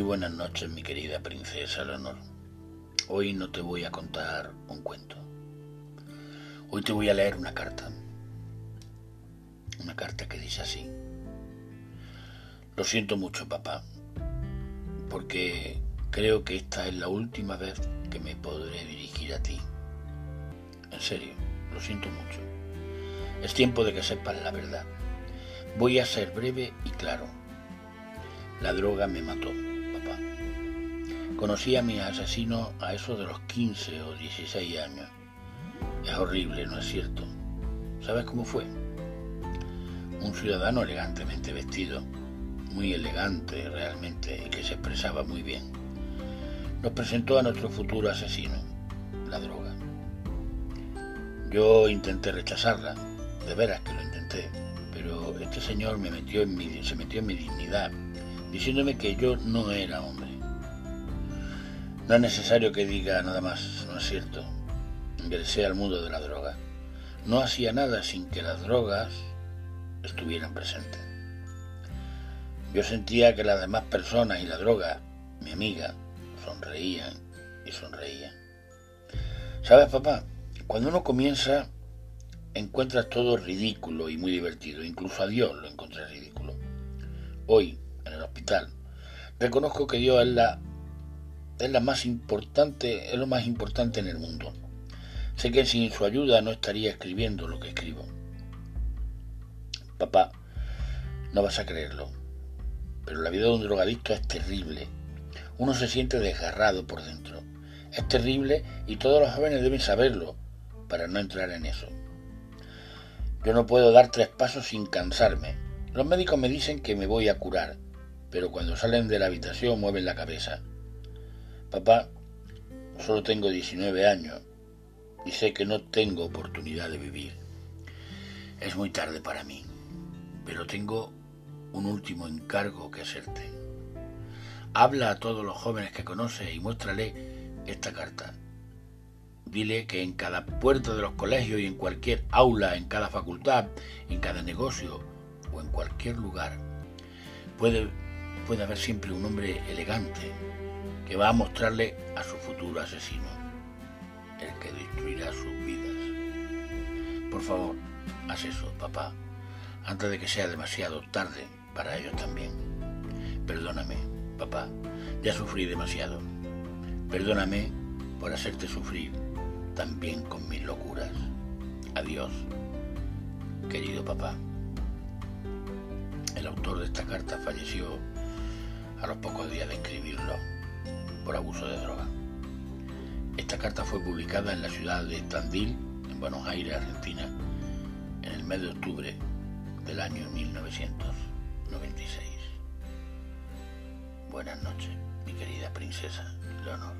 buenas noches, mi querida princesa Leonor. Hoy no te voy a contar un cuento. Hoy te voy a leer una carta. Una carta que dice así. Lo siento mucho, papá, porque creo que esta es la última vez que me podré dirigir a ti. En serio, lo siento mucho. Es tiempo de que sepas la verdad. Voy a ser breve y claro. La droga me mató. Conocí a mi asesino a eso de los 15 o 16 años. Es horrible, ¿no es cierto? ¿Sabes cómo fue? Un ciudadano elegantemente vestido, muy elegante realmente y que se expresaba muy bien. Nos presentó a nuestro futuro asesino, la droga. Yo intenté rechazarla, de veras que lo intenté, pero este señor me metió en mi, se metió en mi dignidad, diciéndome que yo no era hombre. No es necesario que diga nada más, ¿no es cierto? Ingresé al mundo de la droga. No hacía nada sin que las drogas estuvieran presentes. Yo sentía que las demás personas y la droga, mi amiga, sonreían y sonreían. ¿Sabes, papá? Cuando uno comienza, encuentras todo ridículo y muy divertido. Incluso a Dios lo encontré ridículo. Hoy, en el hospital, reconozco que Dios es la, es la más importante, es lo más importante en el mundo. Sé que sin su ayuda no estaría escribiendo lo que escribo. Papá, no vas a creerlo, pero la vida de un drogadicto es terrible. Uno se siente desgarrado por dentro. Es terrible y todos los jóvenes deben saberlo para no entrar en eso. Yo no puedo dar tres pasos sin cansarme. Los médicos me dicen que me voy a curar, pero cuando salen de la habitación mueven la cabeza. Papá, solo tengo 19 años y sé que no tengo oportunidad de vivir. Es muy tarde para mí, pero tengo un último encargo que hacerte. Habla a todos los jóvenes que conoces y muéstrale esta carta. Dile que en cada puerta de los colegios y en cualquier aula, en cada facultad, en cada negocio o en cualquier lugar, puede, puede haber siempre un hombre elegante que va a mostrarle a su futuro asesino, el que destruirá sus vidas. Por favor, haz eso, papá, antes de que sea demasiado tarde para ellos también. Perdóname, papá, ya sufrí demasiado. Perdóname por hacerte sufrir también con mis locuras. Adiós, querido papá. El autor de esta carta falleció a los pocos días de escribirlo por abuso de droga. Esta carta fue publicada en la ciudad de Tandil, en Buenos Aires, Argentina, en el mes de octubre del año 1996. Buenas noches, mi querida princesa Leonor.